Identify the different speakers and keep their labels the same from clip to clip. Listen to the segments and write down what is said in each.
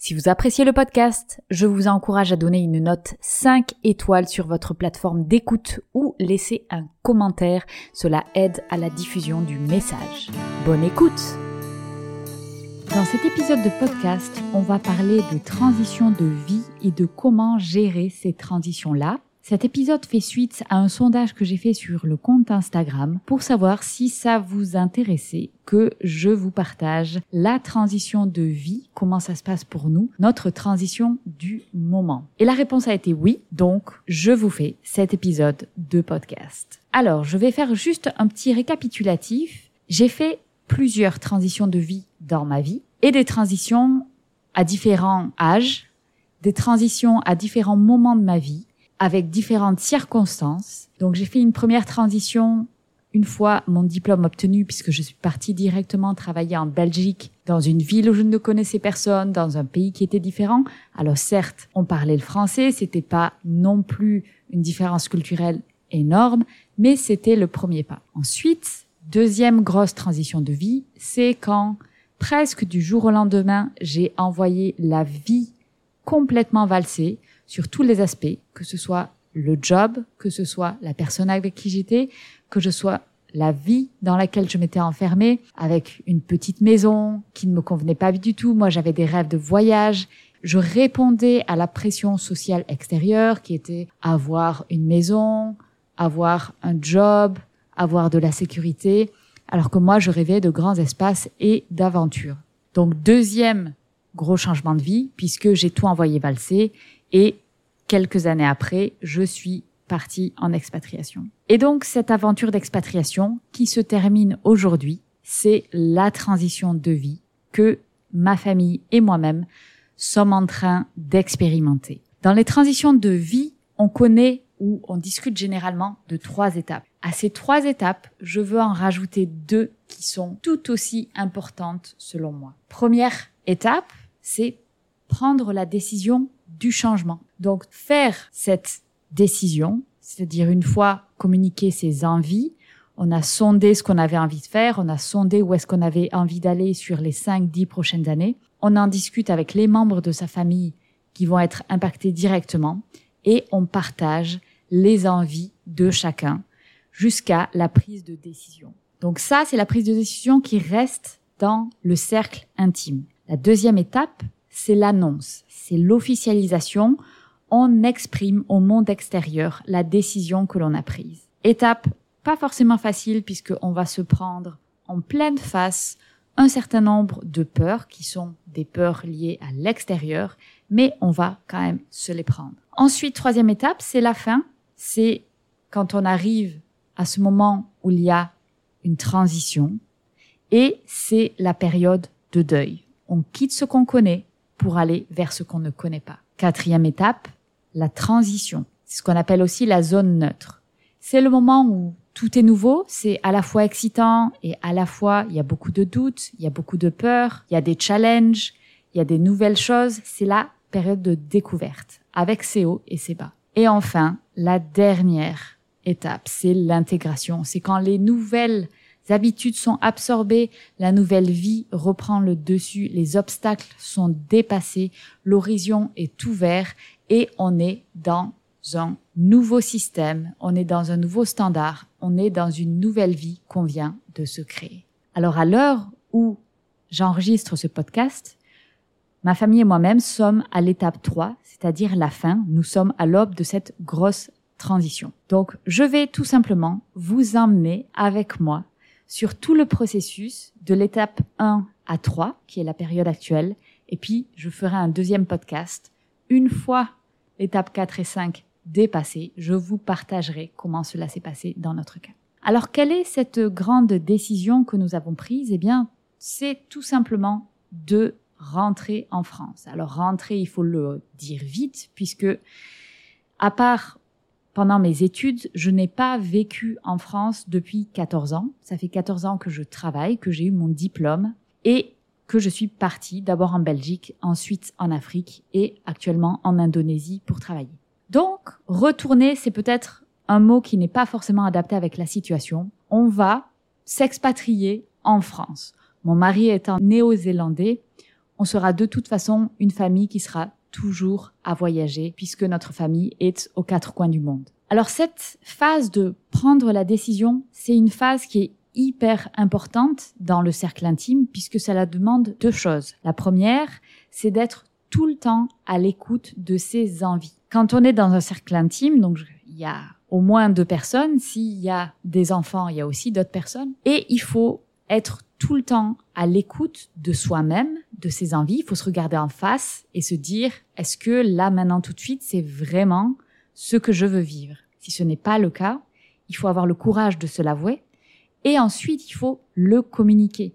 Speaker 1: Si vous appréciez le podcast, je vous encourage à donner une note 5 étoiles sur votre plateforme d'écoute ou laisser un commentaire. Cela aide à la diffusion du message. Bonne écoute Dans cet épisode de podcast, on va parler de transition de vie et de comment gérer ces transitions-là cet épisode fait suite à un sondage que j'ai fait sur le compte Instagram pour savoir si ça vous intéressait que je vous partage la transition de vie, comment ça se passe pour nous, notre transition du moment. Et la réponse a été oui, donc je vous fais cet épisode de podcast. Alors, je vais faire juste un petit récapitulatif. J'ai fait plusieurs transitions de vie dans ma vie et des transitions à différents âges, des transitions à différents moments de ma vie avec différentes circonstances. Donc j'ai fait une première transition une fois mon diplôme obtenu puisque je suis partie directement travailler en Belgique dans une ville où je ne connaissais personne, dans un pays qui était différent. Alors certes, on parlait le français, c'était pas non plus une différence culturelle énorme, mais c'était le premier pas. Ensuite, deuxième grosse transition de vie, c'est quand presque du jour au lendemain, j'ai envoyé la vie complètement valser sur tous les aspects, que ce soit le job, que ce soit la personne avec qui j'étais, que ce soit la vie dans laquelle je m'étais enfermée, avec une petite maison qui ne me convenait pas du tout. Moi, j'avais des rêves de voyage. Je répondais à la pression sociale extérieure qui était avoir une maison, avoir un job, avoir de la sécurité, alors que moi, je rêvais de grands espaces et d'aventures. Donc, deuxième gros changement de vie, puisque j'ai tout envoyé valser et quelques années après, je suis partie en expatriation. Et donc, cette aventure d'expatriation qui se termine aujourd'hui, c'est la transition de vie que ma famille et moi-même sommes en train d'expérimenter. Dans les transitions de vie, on connaît ou on discute généralement de trois étapes. À ces trois étapes, je veux en rajouter deux qui sont tout aussi importantes selon moi. Première étape, c'est prendre la décision du changement. Donc faire cette décision, c'est-à-dire une fois communiquer ses envies, on a sondé ce qu'on avait envie de faire, on a sondé où est-ce qu'on avait envie d'aller sur les 5 dix prochaines années. On en discute avec les membres de sa famille qui vont être impactés directement et on partage les envies de chacun jusqu'à la prise de décision. Donc ça, c'est la prise de décision qui reste dans le cercle intime. La deuxième étape, c'est l'annonce, c'est l'officialisation. On exprime au monde extérieur la décision que l'on a prise. Étape pas forcément facile puisqu'on va se prendre en pleine face un certain nombre de peurs qui sont des peurs liées à l'extérieur, mais on va quand même se les prendre. Ensuite, troisième étape, c'est la fin. C'est quand on arrive à ce moment où il y a une transition et c'est la période de deuil. On quitte ce qu'on connaît, pour aller vers ce qu'on ne connaît pas. Quatrième étape, la transition. C'est ce qu'on appelle aussi la zone neutre. C'est le moment où tout est nouveau, c'est à la fois excitant et à la fois il y a beaucoup de doutes, il y a beaucoup de peurs, il y a des challenges, il y a des nouvelles choses. C'est la période de découverte avec ses hauts et ses bas. Et enfin, la dernière étape, c'est l'intégration. C'est quand les nouvelles habitudes sont absorbées, la nouvelle vie reprend le dessus, les obstacles sont dépassés, l'horizon est ouvert et on est dans un nouveau système, on est dans un nouveau standard, on est dans une nouvelle vie qu'on vient de se créer. Alors à l'heure où j'enregistre ce podcast, ma famille et moi-même sommes à l'étape 3, c'est-à-dire la fin, nous sommes à l'aube de cette grosse transition. Donc je vais tout simplement vous emmener avec moi sur tout le processus de l'étape 1 à 3, qui est la période actuelle, et puis je ferai un deuxième podcast. Une fois l'étape 4 et 5 dépassées, je vous partagerai comment cela s'est passé dans notre cas. Alors quelle est cette grande décision que nous avons prise? Eh bien, c'est tout simplement de rentrer en France. Alors rentrer, il faut le dire vite, puisque à part pendant mes études, je n'ai pas vécu en France depuis 14 ans. Ça fait 14 ans que je travaille, que j'ai eu mon diplôme et que je suis partie d'abord en Belgique, ensuite en Afrique et actuellement en Indonésie pour travailler. Donc, retourner, c'est peut-être un mot qui n'est pas forcément adapté avec la situation. On va s'expatrier en France. Mon mari étant néo-zélandais, on sera de toute façon une famille qui sera toujours à voyager puisque notre famille est aux quatre coins du monde. Alors cette phase de prendre la décision, c'est une phase qui est hyper importante dans le cercle intime puisque cela demande deux choses. La première, c'est d'être tout le temps à l'écoute de ses envies. Quand on est dans un cercle intime, donc il y a au moins deux personnes, s'il y a des enfants, il y a aussi d'autres personnes, et il faut être tout le temps à l'écoute de soi-même, de ses envies. Il faut se regarder en face et se dire, est-ce que là, maintenant, tout de suite, c'est vraiment ce que je veux vivre? Si ce n'est pas le cas, il faut avoir le courage de se l'avouer. Et ensuite, il faut le communiquer.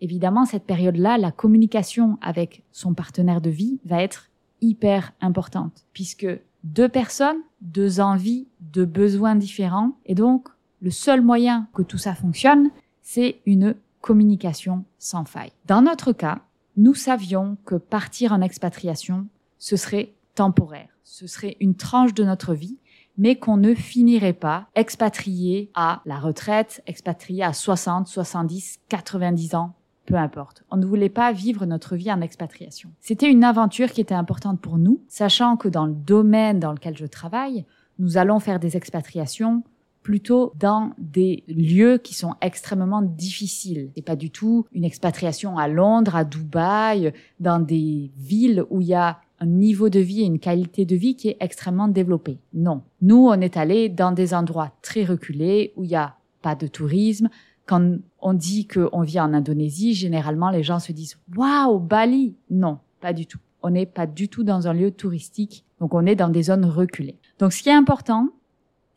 Speaker 1: Évidemment, cette période-là, la communication avec son partenaire de vie va être hyper importante puisque deux personnes, deux envies, deux besoins différents. Et donc, le seul moyen que tout ça fonctionne, c'est une communication sans faille. Dans notre cas, nous savions que partir en expatriation, ce serait temporaire. Ce serait une tranche de notre vie, mais qu'on ne finirait pas expatrié à la retraite, expatrié à 60, 70, 90 ans, peu importe. On ne voulait pas vivre notre vie en expatriation. C'était une aventure qui était importante pour nous, sachant que dans le domaine dans lequel je travaille, nous allons faire des expatriations plutôt dans des lieux qui sont extrêmement difficiles. C'est pas du tout une expatriation à Londres, à Dubaï, dans des villes où il y a un niveau de vie et une qualité de vie qui est extrêmement développé. Non. Nous, on est allé dans des endroits très reculés où il y a pas de tourisme. Quand on dit qu'on vit en Indonésie, généralement les gens se disent waouh, Bali. Non, pas du tout. On n'est pas du tout dans un lieu touristique. Donc on est dans des zones reculées. Donc ce qui est important,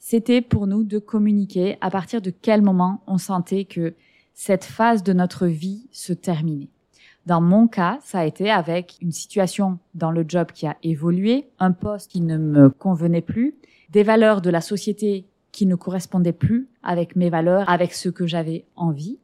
Speaker 1: c'était pour nous de communiquer à partir de quel moment on sentait que cette phase de notre vie se terminait. Dans mon cas, ça a été avec une situation dans le job qui a évolué, un poste qui ne me convenait plus, des valeurs de la société qui ne correspondaient plus avec mes valeurs, avec ce que j'avais envie.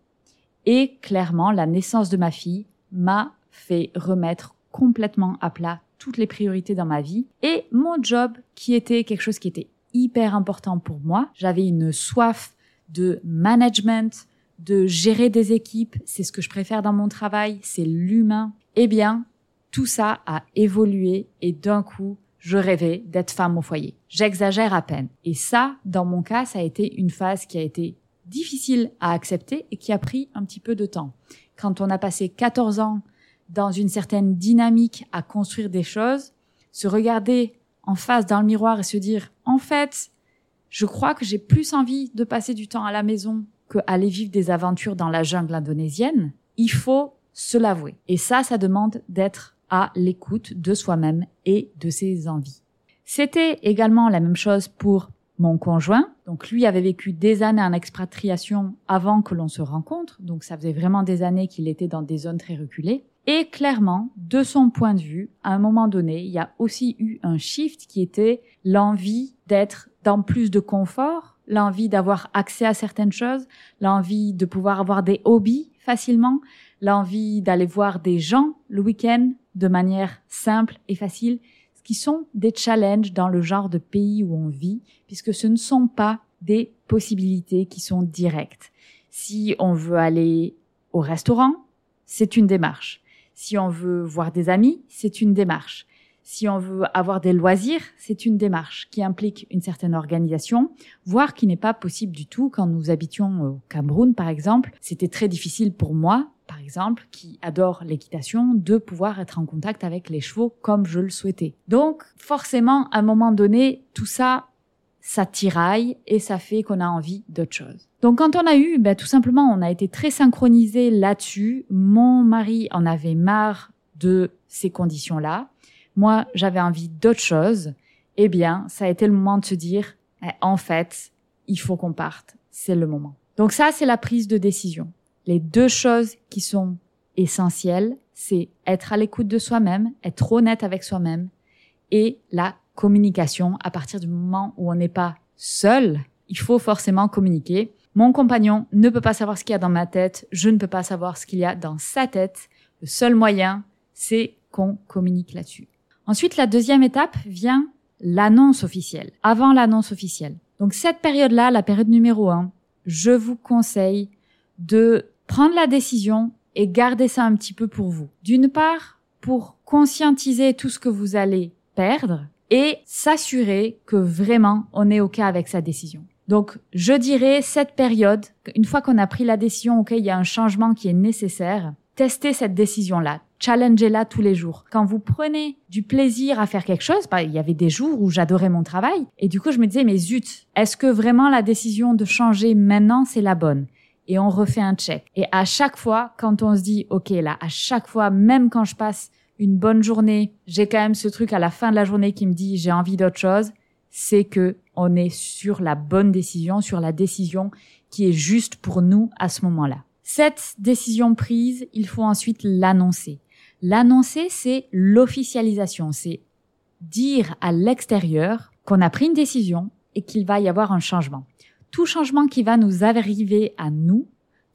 Speaker 1: Et clairement, la naissance de ma fille m'a fait remettre complètement à plat toutes les priorités dans ma vie et mon job qui était quelque chose qui était hyper important pour moi. J'avais une soif de management, de gérer des équipes, c'est ce que je préfère dans mon travail, c'est l'humain. Eh bien, tout ça a évolué et d'un coup, je rêvais d'être femme au foyer. J'exagère à peine. Et ça, dans mon cas, ça a été une phase qui a été difficile à accepter et qui a pris un petit peu de temps. Quand on a passé 14 ans dans une certaine dynamique à construire des choses, se regarder en face dans le miroir et se dire, en fait, je crois que j'ai plus envie de passer du temps à la maison que aller vivre des aventures dans la jungle indonésienne, il faut se l'avouer. Et ça, ça demande d'être à l'écoute de soi-même et de ses envies. C'était également la même chose pour mon conjoint. Donc lui avait vécu des années en expatriation avant que l'on se rencontre. Donc ça faisait vraiment des années qu'il était dans des zones très reculées. Et clairement, de son point de vue, à un moment donné, il y a aussi eu un shift qui était l'envie d'être dans plus de confort, l'envie d'avoir accès à certaines choses, l'envie de pouvoir avoir des hobbies facilement, l'envie d'aller voir des gens le week-end de manière simple et facile, ce qui sont des challenges dans le genre de pays où on vit, puisque ce ne sont pas des possibilités qui sont directes. Si on veut aller au restaurant, c'est une démarche. Si on veut voir des amis, c'est une démarche. Si on veut avoir des loisirs, c'est une démarche qui implique une certaine organisation, voire qui n'est pas possible du tout quand nous habitions au Cameroun, par exemple. C'était très difficile pour moi, par exemple, qui adore l'équitation, de pouvoir être en contact avec les chevaux comme je le souhaitais. Donc, forcément, à un moment donné, tout ça ça tiraille et ça fait qu'on a envie d'autre chose. Donc quand on a eu, ben, tout simplement, on a été très synchronisé là-dessus. Mon mari en avait marre de ces conditions-là. Moi, j'avais envie d'autre chose. Eh bien, ça a été le moment de se dire, eh, en fait, il faut qu'on parte. C'est le moment. Donc ça, c'est la prise de décision. Les deux choses qui sont essentielles, c'est être à l'écoute de soi-même, être honnête avec soi-même et la communication à partir du moment où on n'est pas seul, il faut forcément communiquer. Mon compagnon ne peut pas savoir ce qu'il y a dans ma tête, je ne peux pas savoir ce qu'il y a dans sa tête. Le seul moyen, c'est qu'on communique là-dessus. Ensuite, la deuxième étape vient l'annonce officielle, avant l'annonce officielle. Donc cette période-là, la période numéro un, je vous conseille de prendre la décision et garder ça un petit peu pour vous. D'une part, pour conscientiser tout ce que vous allez perdre et s'assurer que vraiment on est OK avec sa décision. Donc, je dirais cette période, une fois qu'on a pris la décision, OK, il y a un changement qui est nécessaire, testez cette décision-là, challengez-la tous les jours. Quand vous prenez du plaisir à faire quelque chose, bah, il y avait des jours où j'adorais mon travail, et du coup je me disais, mais zut, est-ce que vraiment la décision de changer maintenant, c'est la bonne? Et on refait un check. Et à chaque fois, quand on se dit, OK, là, à chaque fois, même quand je passe une bonne journée, j'ai quand même ce truc à la fin de la journée qui me dit, j'ai envie d'autre chose, c'est que on est sur la bonne décision, sur la décision qui est juste pour nous à ce moment-là. Cette décision prise, il faut ensuite l'annoncer. L'annoncer, c'est l'officialisation, c'est dire à l'extérieur qu'on a pris une décision et qu'il va y avoir un changement. Tout changement qui va nous arriver à nous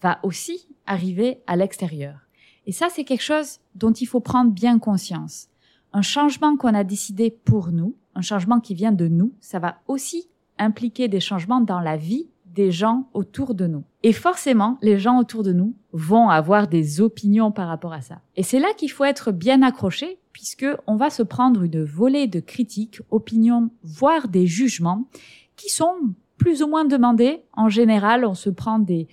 Speaker 1: va aussi arriver à l'extérieur. Et ça, c'est quelque chose dont il faut prendre bien conscience. Un changement qu'on a décidé pour nous, un changement qui vient de nous, ça va aussi impliquer des changements dans la vie des gens autour de nous. Et forcément, les gens autour de nous vont avoir des opinions par rapport à ça. Et c'est là qu'il faut être bien accroché, puisque on va se prendre une volée de critiques, opinions, voire des jugements, qui sont plus ou moins demandés. En général, on se prend des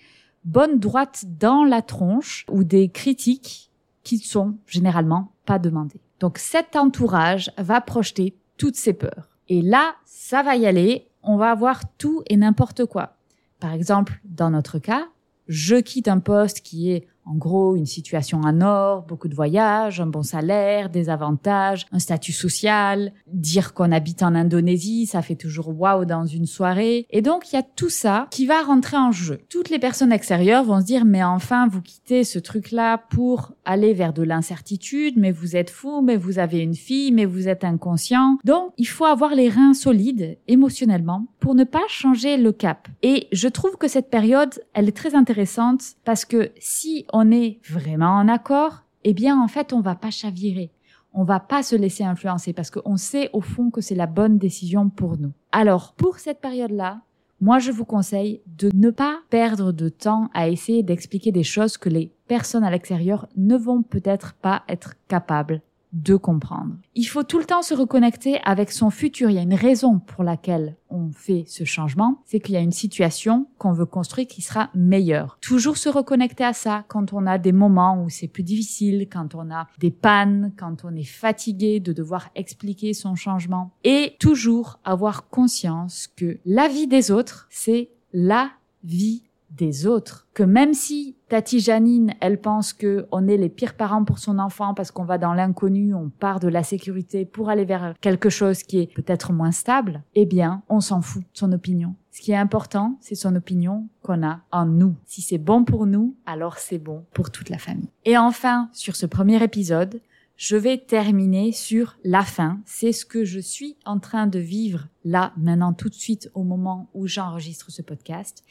Speaker 1: bonnes droites dans la tronche ou des critiques qui sont généralement pas demandées. Donc cet entourage va projeter toutes ces peurs. Et là, ça va y aller, on va avoir tout et n'importe quoi. Par exemple, dans notre cas, je quitte un poste qui est en gros, une situation en or, beaucoup de voyages, un bon salaire, des avantages, un statut social, dire qu'on habite en Indonésie, ça fait toujours waouh dans une soirée. Et donc, il y a tout ça qui va rentrer en jeu. Toutes les personnes extérieures vont se dire, mais enfin, vous quittez ce truc-là pour aller vers de l'incertitude, mais vous êtes fou, mais vous avez une fille, mais vous êtes inconscient. Donc, il faut avoir les reins solides émotionnellement pour ne pas changer le cap. Et je trouve que cette période, elle est très intéressante parce que si on est vraiment en accord, eh bien, en fait, on va pas chavirer. On va pas se laisser influencer parce qu'on sait au fond que c'est la bonne décision pour nous. Alors, pour cette période-là, moi, je vous conseille de ne pas perdre de temps à essayer d'expliquer des choses que les personnes à l'extérieur ne vont peut-être pas être capables de comprendre. Il faut tout le temps se reconnecter avec son futur. Il y a une raison pour laquelle on fait ce changement, c'est qu'il y a une situation qu'on veut construire qui sera meilleure. Toujours se reconnecter à ça quand on a des moments où c'est plus difficile, quand on a des pannes, quand on est fatigué de devoir expliquer son changement. Et toujours avoir conscience que la vie des autres, c'est la vie des autres. Que même si Tati Janine, elle pense que on est les pires parents pour son enfant parce qu'on va dans l'inconnu, on part de la sécurité pour aller vers quelque chose qui est peut-être moins stable, eh bien, on s'en fout de son opinion. Ce qui est important, c'est son opinion qu'on a en nous. Si c'est bon pour nous, alors c'est bon pour toute la famille. Et enfin, sur ce premier épisode, je vais terminer sur la fin. C'est ce que je suis en train de vivre là, maintenant, tout de suite, au moment où j'enregistre ce podcast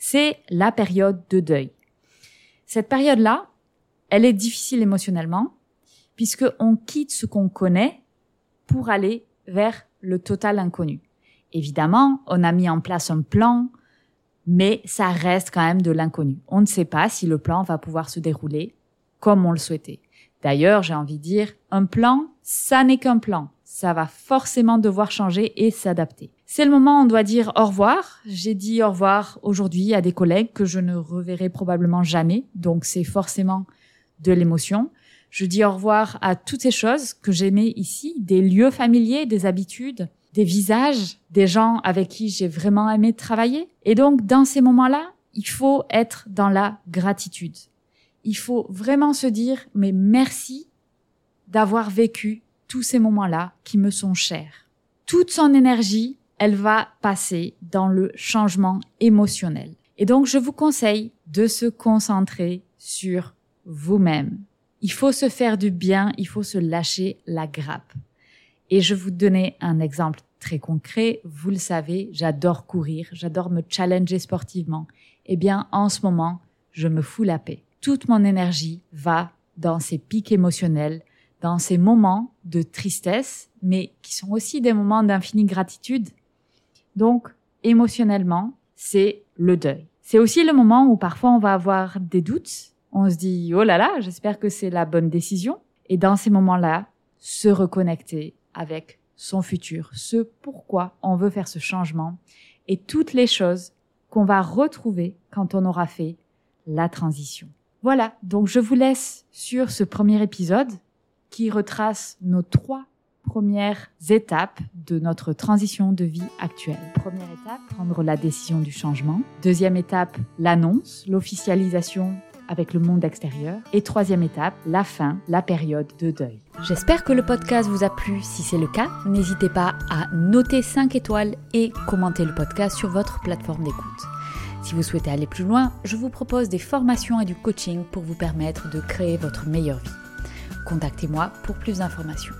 Speaker 1: c'est la période de deuil. Cette période-là, elle est difficile émotionnellement, puisque on quitte ce qu'on connaît pour aller vers le total inconnu. Évidemment, on a mis en place un plan, mais ça reste quand même de l'inconnu. On ne sait pas si le plan va pouvoir se dérouler comme on le souhaitait. D'ailleurs, j'ai envie de dire, un plan, ça n'est qu'un plan. Ça va forcément devoir changer et s'adapter. C'est le moment où on doit dire au revoir. J'ai dit au revoir aujourd'hui à des collègues que je ne reverrai probablement jamais, donc c'est forcément de l'émotion. Je dis au revoir à toutes ces choses que j'aimais ici, des lieux familiers, des habitudes, des visages, des gens avec qui j'ai vraiment aimé travailler. Et donc, dans ces moments-là, il faut être dans la gratitude. Il faut vraiment se dire, mais merci d'avoir vécu tous ces moments-là qui me sont chers. Toute son énergie, elle va passer dans le changement émotionnel. Et donc, je vous conseille de se concentrer sur vous-même. Il faut se faire du bien, il faut se lâcher la grappe. Et je vous donner un exemple très concret. Vous le savez, j'adore courir, j'adore me challenger sportivement. Eh bien, en ce moment, je me fous la paix. Toute mon énergie va dans ces pics émotionnels, dans ces moments de tristesse, mais qui sont aussi des moments d'infinie gratitude. Donc, émotionnellement, c'est le deuil. C'est aussi le moment où parfois on va avoir des doutes. On se dit, oh là là, j'espère que c'est la bonne décision. Et dans ces moments-là, se reconnecter avec son futur, ce pourquoi on veut faire ce changement et toutes les choses qu'on va retrouver quand on aura fait la transition. Voilà, donc je vous laisse sur ce premier épisode qui retrace nos trois premières étapes de notre transition de vie actuelle. Première étape, prendre la décision du changement. Deuxième étape, l'annonce, l'officialisation avec le monde extérieur. Et troisième étape, la fin, la période de deuil. J'espère que le podcast vous a plu. Si c'est le cas, n'hésitez pas à noter 5 étoiles et commenter le podcast sur votre plateforme d'écoute. Si vous souhaitez aller plus loin, je vous propose des formations et du coaching pour vous permettre de créer votre meilleure vie. Contactez-moi pour plus d'informations.